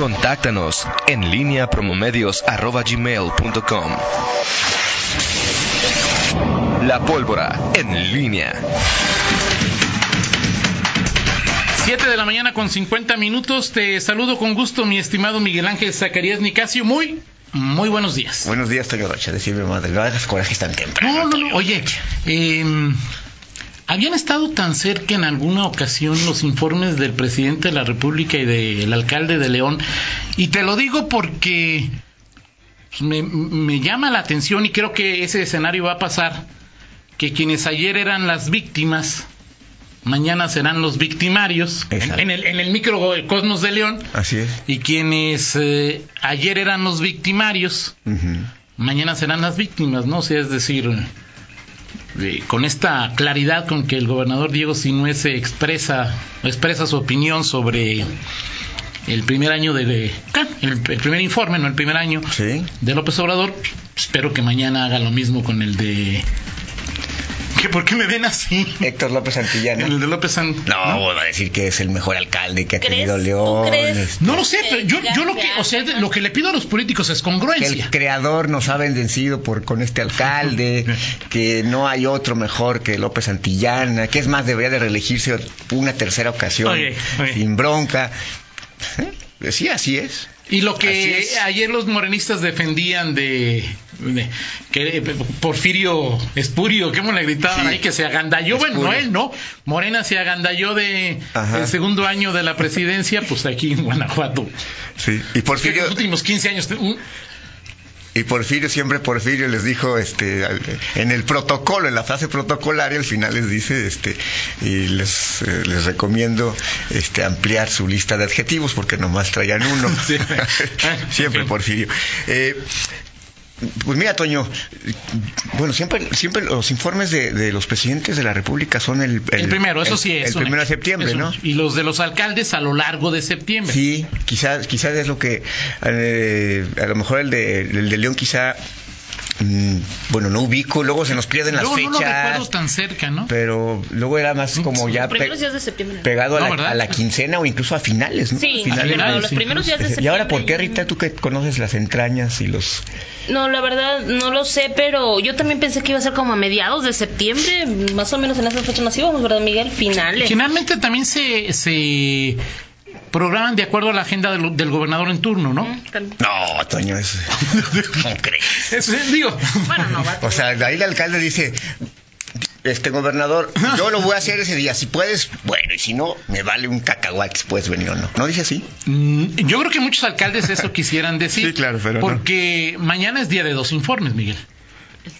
Contáctanos en línea promomedios.com. La pólvora en línea. 7 de la mañana con 50 minutos. Te saludo con gusto, mi estimado Miguel Ángel Zacarías Nicasio. Muy, muy buenos días. Buenos días, Toño Rocha. Decirme, madre, no hagas corajes tan temprano. No, no, no. Oye, eh, habían estado tan cerca en alguna ocasión los informes del presidente de la República y del alcalde de León. Y te lo digo porque pues, me, me llama la atención y creo que ese escenario va a pasar. Que quienes ayer eran las víctimas mañana serán los victimarios en, en, el, en el microcosmos de León. Así es. Y quienes eh, ayer eran los victimarios, uh -huh. mañana serán las víctimas, ¿no? O sea, es decir, eh, con esta claridad con que el gobernador Diego Sinué se expresa, expresa su opinión sobre el primer año de, de el, el, primer informe, no el primer año ¿Sí? de López Obrador, espero que mañana haga lo mismo con el de ¿Que ¿Por qué me ven así? Héctor López Santillana. El de López Santillana. No, va a decir que es el mejor alcalde que ha tenido León. Este... No lo sé, pero yo, yo lo que, o sea, lo que le pido a los políticos es congruencia. Que el creador nos ha bendecido por con este alcalde, que no hay otro mejor que López Santillana, que es más debería de reelegirse una tercera ocasión sin bronca. ¿Eh? Sí, así es. Y lo que ayer los morenistas defendían de, de, que Porfirio Espurio, ¿cómo le gritaban sí. ahí? Que se agandalló, Espurio. bueno, no él, ¿no? Morena se agandalló de Ajá. el segundo año de la presidencia, pues aquí en Guanajuato. Sí, y Porfirio... los últimos 15 años... Un, y Porfirio, siempre Porfirio les dijo, este, en el protocolo, en la frase protocolaria, al final les dice, este, y les, eh, les recomiendo, este, ampliar su lista de adjetivos porque nomás traían uno. Sí. siempre Porfirio. Eh, pues mira, Toño, bueno, siempre, siempre los informes de, de los presidentes de la República son el, el, el primero, eso el, sí es. El primero de septiembre, ¿no? Y los de los alcaldes a lo largo de septiembre. Sí, quizás, quizás es lo que, eh, a lo mejor el de, el de León quizá bueno, no ubico, luego se nos pierden las luego fechas. No lo recuerdo tan cerca, ¿no? Pero luego era más como ya pe días de septiembre. pegado a, la, a, la, quincena o incluso a finales, ¿no? Sí, finales, pero los sí. primeros días de septiembre. ¿Y ahora por qué, Rita, tú que conoces las entrañas y los... No, la verdad no lo sé, pero yo también pensé que iba a ser como a mediados de septiembre, más o menos en esas fechas nos íbamos, ¿verdad, Miguel? Finales. Finalmente también se... se programan de acuerdo a la agenda del, del gobernador en turno, ¿no? No, Toño, eso no crees. Eso, digo, bueno, no va. O sea, ahí el alcalde dice, este gobernador, yo lo voy a hacer ese día, si puedes, bueno, y si no, me vale un cacahuate si puedes venir o no. ¿No dice así? Mm, yo creo que muchos alcaldes eso quisieran decir. sí, claro, pero Porque no. mañana es día de dos informes, Miguel. El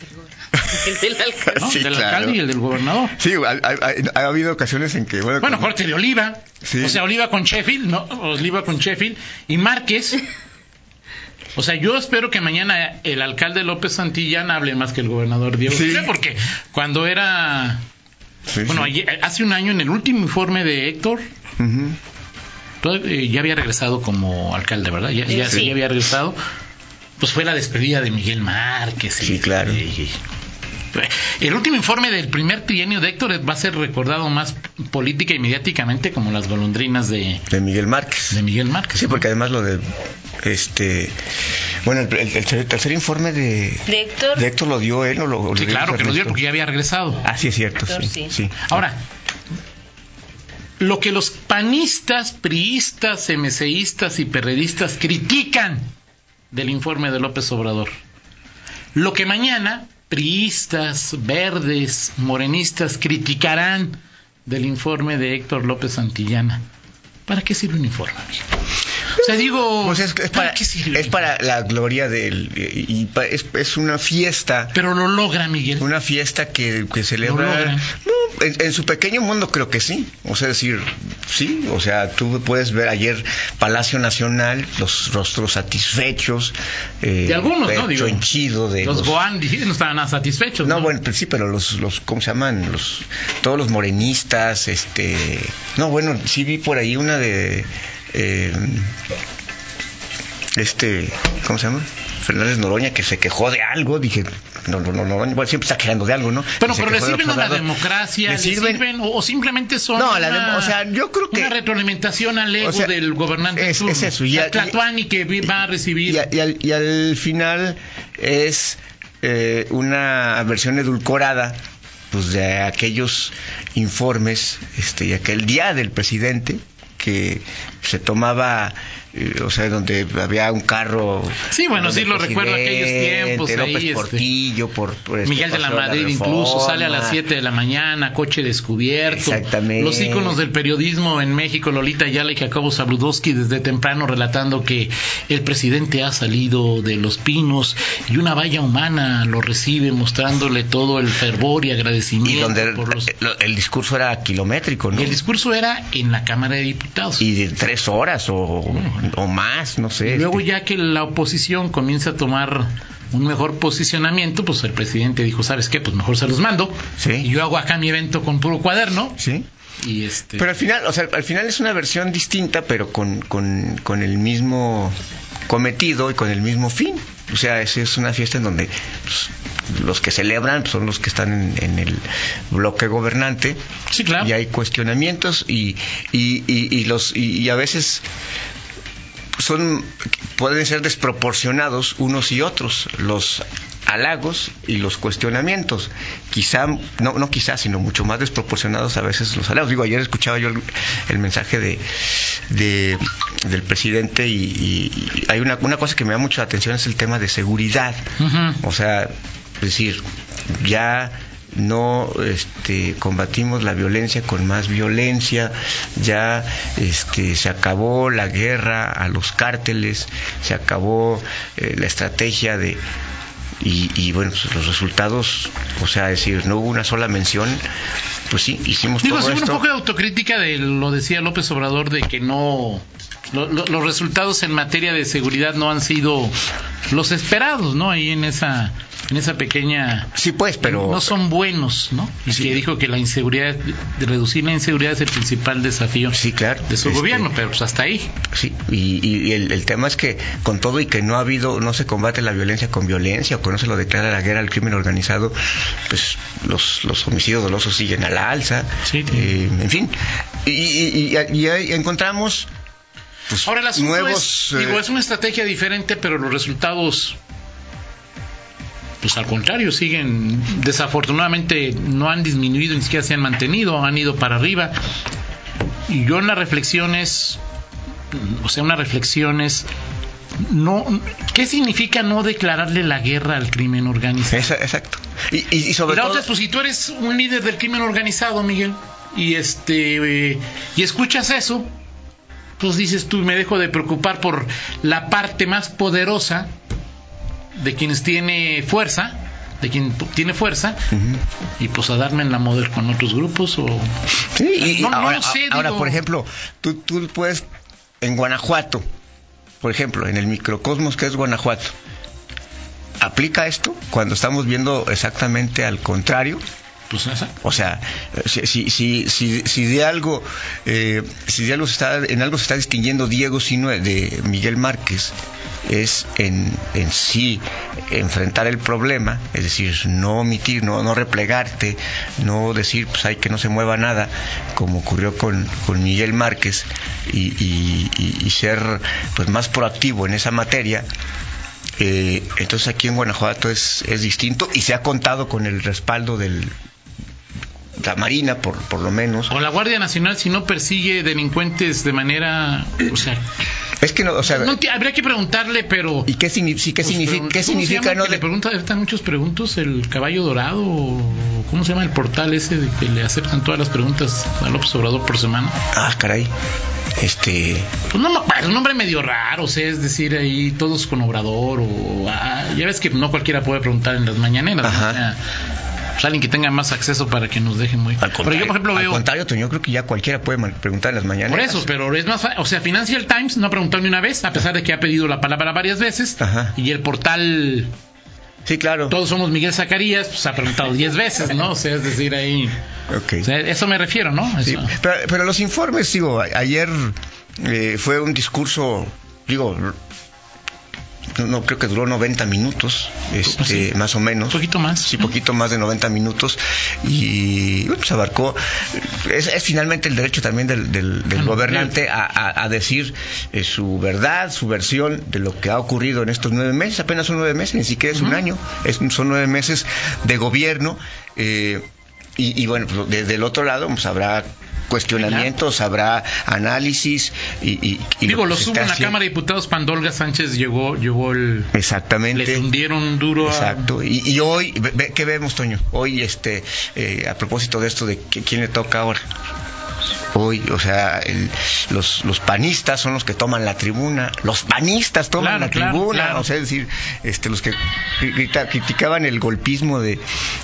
del alcalde. ¿no? Sí, del claro. alcalde y el del gobernador. Sí, ha, ha, ha habido ocasiones en que... Bueno, bueno corte de Oliva. Sí. O sea, Oliva con Sheffield, ¿no? Oliva con Sheffield. Y Márquez. O sea, yo espero que mañana el alcalde López Santillán hable más que el gobernador Diego sí. porque cuando era... Sí, bueno, sí. hace un año en el último informe de Héctor... Uh -huh. ya había regresado como alcalde, ¿verdad? Ya, ya, ya había regresado pues fue la despedida de Miguel Márquez. Sí, y, claro. Y, el último informe del primer trienio de Héctor va a ser recordado más política y mediáticamente como las golondrinas de, de Miguel Márquez. De Miguel Márquez. Sí, porque además lo de este bueno, el, el, el tercer informe de, de, Héctor. de Héctor lo dio él o lo, Sí, claro que lo dio porque ya había regresado. Ah, sí es cierto, Héctor, sí, sí. sí. Ahora, lo que los panistas, priistas, MCistas y perredistas critican del informe de López Obrador. Lo que mañana priistas, verdes, morenistas criticarán del informe de Héctor López Santillana. ¿Para qué sirve un informe? O sea, digo, pues es, es, para, es, para, la gloria del y, y es, es, una fiesta. Pero lo logra, Miguel. Una fiesta que, que celebra. No, en, en, su pequeño mundo creo que sí. O sea, decir, sí. O sea, tú puedes ver ayer Palacio Nacional, los rostros satisfechos. Eh, de algunos, ¿no? Digo, henchido de los, los Goan no estaban nada satisfechos. No, ¿no? bueno, sí, pero los, los, ¿cómo se llaman? Los, todos los morenistas, este. No, bueno, sí vi por ahí una de. Eh, este, ¿cómo se llama? Fernández Noroña, que se quejó de algo, dije, no, no, no, Noroña, bueno, siempre está quejando de algo, ¿no? Bueno, Y se pero le sirven a la democracia, Le sirven- sirven, o, o simplemente son No, la o sea, yo creo que- una retroalimentación al ego o sea, del gobernante. es- en turno. es eso, y a- Tlatuani que va a recibir. Y, a- y al, y al final es eh, una versión edulcorada pues de aquellos informes este y aquel día del presidente que se tomaba o sea donde había un carro Sí, bueno, sí, lo recuerdo aquellos tiempos López ahí, este, Portillo por, por este Miguel de la Madrid Reforma. incluso sale a las 7 de la mañana, coche descubierto. Exactamente. Los íconos del periodismo en México, Lolita Ayala y Jacobo Zabludowski desde temprano relatando que el presidente ha salido de Los Pinos y una valla humana lo recibe mostrándole todo el fervor y agradecimiento y donde el, por los... el- discurso era kilométrico no el discurso era en la Cámara de Diputados. y de tres horas o, o más no sé Y luego este. ya que la oposición comienza a tomar un mejor posicionamiento, pues el presidente dijo, ¿sabes qué? Pues mejor se los mando. Sí. Y yo hago acá mi evento con puro cuaderno. sí Y este... Pero al final, o sea, al final es una versión distinta, pero con, con, con el mismo cometido y con el mismo fin. O sea, es, es una fiesta en donde pues, los que celebran son los que están en, en el bloque gobernante sí, claro. y hay cuestionamientos y, y, y, y los y a veces son pueden ser desproporcionados unos y otros los halagos y los cuestionamientos. Quizá no no quizá sino mucho más desproporcionados a veces los halagos. Digo ayer escuchaba yo el, el mensaje de, de- del presidente y, y- y hay una una cosa que me da mucha atención es el tema de seguridad. O sea, es decir, ya no este, combatimos la violencia con más violencia, ya este, se acabó la guerra a los cárteles, se acabó eh, la estrategia de... Y, y, bueno, pues, los resultados, o sea, es decir, no hubo una sola mención, pues sí, hicimos Digo, todo un poco de autocrítica de lo decía López Obrador de que no lo- lo- los resultados en materia de seguridad no han sido los esperados, ¿no? Ahí en esa en esa pequeña Sí, pues, pero... no son buenos, ¿no? Y Sí. que dijo que la inseguridad de reducir la inseguridad es el principal desafío Sí, claro. de su Este, gobierno, pero pues hasta ahí. Sí, y, y- el, el tema es que con todo y que no ha habido, no se combate la violencia con violencia o que no se lo declara la guerra al crimen organizado, pues los, los homicidios dolosos siguen a la alza. Sí. Eh, en fin, y, y- y- y ahí encontramos pues, Ahora asunto nuevos... es, digo, eh, es una estrategia diferente, pero los resultados, pues al contrario, siguen, desafortunadamente no han disminuido, ni siquiera se han mantenido, han ido para arriba. Y yo en las reflexiones, o sea, una reflexión es, no, ¿qué significa no declararle la guerra al crimen organizado? esa- exacto. Y, y- y sobre Y la todo... otra es, pues si tú eres un líder del crimen organizado, Miguel, y este eh, y escuchas eso, pues dices tú, me dejo de preocupar por la parte más poderosa de quienes tiene fuerza, de quien tiene fuerza, y pues a darme en la model con otros grupos o Sí, y No, ahora, sé, ahora, digo. por ejemplo, tú, tú puedes, en Guanajuato, por ejemplo, en el microcosmos que es Guanajuato, ¿aplica esto cuando estamos viendo exactamente al contrario? Pues. O sea, si, si, si, si, de algo, eh, si de algo está, en algo se está distinguiendo Diego Sino de Miguel Márquez, es en, en sí enfrentar el problema, es decir, no omitir, no, no replegarte, no decir, pues hay que no se mueva nada, como ocurrió con, con Miguel Márquez, y- y ser pues más proactivo en esa materia. Eh, entonces aquí en Guanajuato es, es distinto y se ha contado con el respaldo del la Marina por, por lo menos O la Guardia Nacional si no persigue delincuentes de manera, o sea, es que no o sea no habría que preguntarle, pero y qué, signi- sí, qué Pues, significa pero, qué ¿cómo se significa llama no le pregunta están muchos preguntos el caballo dorado o cómo se llama el portal ese de que le aceptan todas las preguntas a López Obrador por semana ah caray este pues no me acuerdo un nombre medio raro o sea es decir ahí todos con Obrador o ah, ya ves que no cualquiera puede preguntar en las mañaneras ¿no? Ajá. O sea, pues alguien que tenga más acceso para que nos deje muy al pero yo por ejemplo al veo contrario yo creo que ya cualquiera puede preguntar en las mañanas por eso, pero es más, o sea, Financial Times no ha preguntado ni una vez, a pesar de que ha pedido la palabra varias veces, Ajá. y el portal sí claro Todos somos Miguel Zacarías, pues ha preguntado 10 veces, ¿no? O sea, es decir, ahí. Ok. O sea, eso me refiero, ¿no? Sí, pero, pero los informes digo ayer eh, fue un discurso digo no creo que duró 90 minutos, este, Sí. más o menos. Un poquito más. Sí, poquito más de 90 minutos y bueno, pues abarcó, es, es finalmente el derecho también del, del- del gobernante a, a- a decir eh, su verdad, su versión de lo que ha ocurrido en estos nueve meses, apenas son nueve meses, ni siquiera es un año, es, son nueve meses de gobierno eh, y, y bueno, pues, desde el otro lado pues habrá cuestionamientos, habrá análisis y, y- y Digo, lo se subo en la haciendo- Cámara de Diputados, Pandolga Sánchez llegó, llegó el... Exactamente. Le hundieron duro a... Exacto. Y, y hoy, ¿qué vemos, Toño? Hoy, este, eh, a propósito de esto, de quién le toca ahora. Hoy, o sea, el- los, los panistas son los que toman la tribuna, los panistas toman Claro, la claro, tribuna, claro. o sea, es decir, este, los que grita- criticaban el golpismo de,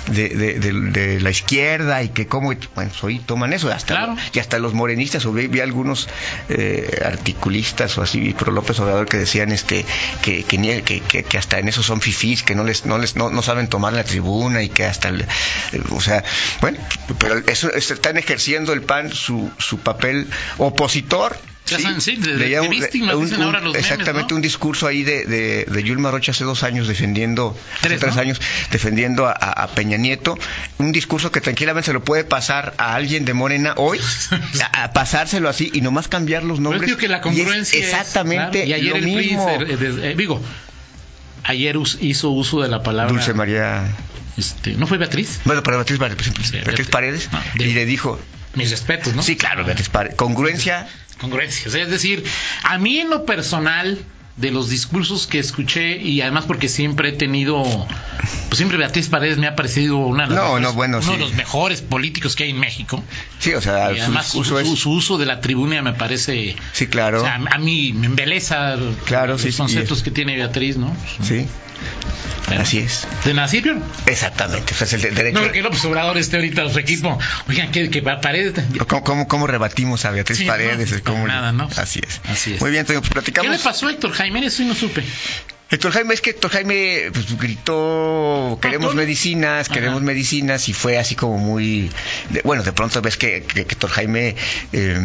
de, de- de- de la izquierda y que cómo, bueno, pues hoy toman eso, hasta, y hasta los morenistas, o vi, vi algunos eh, articulistas o así, pro López Obrador, que decían este que, que, que, que- hasta en eso son fifís, que no les no les no, no saben tomar la tribuna y que hasta, el- eh, o sea, bueno, pero eso eso están ejerciendo el PAN su, su papel opositor. Sí, Leía ahora los memes, Exactamente, ¿no? un discurso ahí de, de, de Yulma Rocha hace dos años defendiendo, hace Tres, años, defendiendo a, Peña Nieto, un discurso que tranquilamente se lo puede pasar a alguien de Morena hoy, a, a pasárselo así y nomás cambiar los Pero nombres. es digo que la y es congruencia es, exactamente claro, y ayer lo el mismo. eh, eh, digo ayer us- hizo uso de la palabra Dulce María, este, no fue Beatriz bueno, para Beatriz, Sí, Beatriz Beatriz. Paredes, Ah, y le dijo, mis respetos no sí, claro, Beatriz Paredes, congruencia, congruencia o sea, es decir a mí en lo personal de los discursos que escuché y además porque siempre he tenido pues siempre Beatriz Paredes me ha parecido una de las No, mejores- no, bueno, uno sí. de los mejores políticos que hay en México sí, o sea, y además su, discurso su- es, su uso de la tribuna me parece sí, claro, o sea, a mí me embeleza Claro, los sí, conceptos que tiene Beatriz no sí, Bueno. así es, de sirven exactamente, el de- derecho. No, que López Obrador esté ahorita en su equipo. Oigan, que, que paredes. ¿Cómo, cómo, cómo rebatimos a Beatriz Paredes? no, ¿Cómo- nada, ¿no? Así es. Así es. Muy bien, Toño, pues ¿Qué platicamos. le pasó a Héctor Jaime? Eso sí no supe. Héctor Jaime, es que Héctor Jaime pues, gritó, queremos medicinas, Ajá. queremos medicinas, y fue así como muy... de- bueno, de pronto ves que, que Héctor Jaime, eh,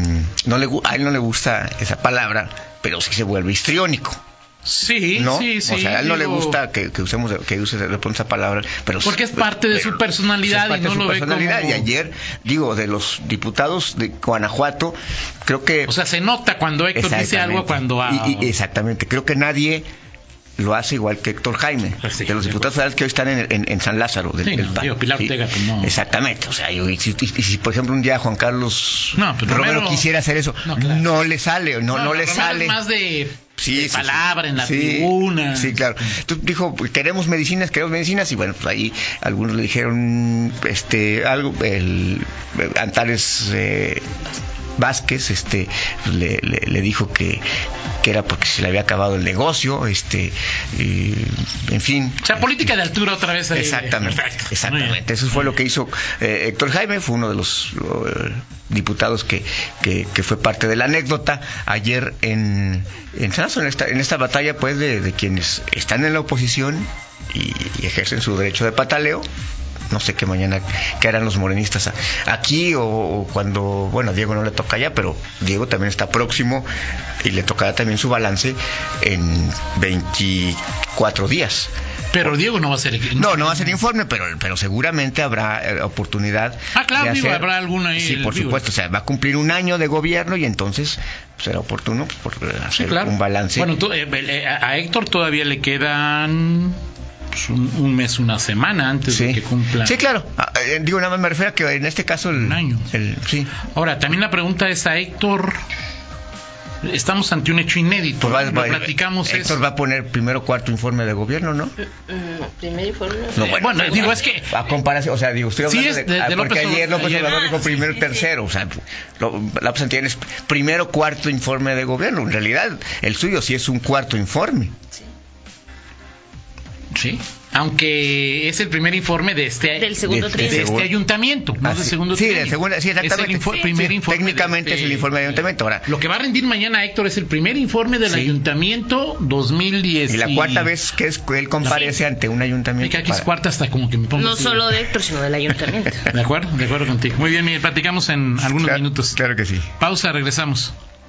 no le, a él no le gusta esa palabra, pero sí se vuelve histriónico, Sí, ¿no? sí, sí. o sea, a él no le gusta que, que usemos que use esa palabra, pero Porque es parte de su personalidad es parte y no de su lo ve personalidad. como- Y ayer, digo, de los diputados de Guanajuato, creo que O sea, se nota cuando Héctor dice algo cuando... a- Y- y- exactamente. Creo que nadie lo hace igual que Héctor Jaime, Pues sí, de los diputados federales que hoy están en, en- en San Lázaro. Del, Sí, no, digo, Pilar Ortega, pues, no. Exactamente. O sea, y, y si, y si, por ejemplo un día Juan Carlos No, pues, Romero, Romero- quisiera hacer eso, No, no, claro. le sale, no, no, le Romero sale. Es más de, Sí, palabra en la tribuna. Sí, claro. Entonces dijo, queremos medicinas, queremos medicinas, y bueno, pues ahí algunos le dijeron, este, algo, el eh, Antares eh, Vázquez, este, le, le- le dijo que, que era porque se le había acabado el negocio, este, y, en fin. O sea, política de altura otra vez. ahí. Exactamente, Perfecto. Exactamente. Eso fue lo que hizo eh, Héctor Jaime, fue uno de los eh, diputados que, que, que fue parte de la anécdota ayer en, en en esta, en esta batalla pues de, de quienes están en la oposición y, y ejercen su derecho de pataleo. No sé qué mañana qué harán los morenistas aquí o, o cuando, bueno, a Diego no le toca ya, pero Diego también está próximo y le tocará también su balance en 24 días. Pero Diego no va a ser... No, no va a ser informe, pero, pero seguramente habrá eh, oportunidad. Ah, claro, de habrá alguna ahí, Sí, por supuesto. O sea, va a cumplir un año de gobierno y entonces será oportuno pues, por, Sí, hacer claro. un balance. Bueno, tú, eh, eh, a Héctor todavía le quedan pues, un, un mes, una semana antes de sí. que cumpla. Sí, claro. Ah, eh, digo, nada más me refiero a que en este caso el, Un año. el- sí. Ahora, también la pregunta es a Héctor. Estamos ante un hecho inédito. Pues va- platicamos. Héctor va a poner primero cuarto informe de gobierno, ¿no? Mm, primer informe. No, Eh, bueno, digo, es que A comparación, o sea, digo, estoy Sí, hablando es de, de- ah, de porque López ayer López Obrador Ah, dijo primero sí, tercero, o sea, lo, la Santillán es primero cuarto informe de gobierno. En realidad, el suyo sí es un cuarto informe. Sí. Aunque es el primer informe de este, Del segundo de- este ayuntamiento, no Ah, del sí. segundo Sí, del segundo- sí, exactamente. Es el info- Sí, primer sí, informe técnicamente de es el informe del ayuntamiento. Ahora, Lo que va a rendir mañana Héctor es el primer informe del Sí. ayuntamiento 2010. y la cuarta vez que es, que él comparece ante un ayuntamiento. cae que es para- cuarta hasta como que me pongo No así. solo de Héctor, sino del ayuntamiento. De acuerdo, de acuerdo contigo. Muy bien, Miguel, platicamos en algunos Claro- minutos. Claro que sí. Pausa, regresamos.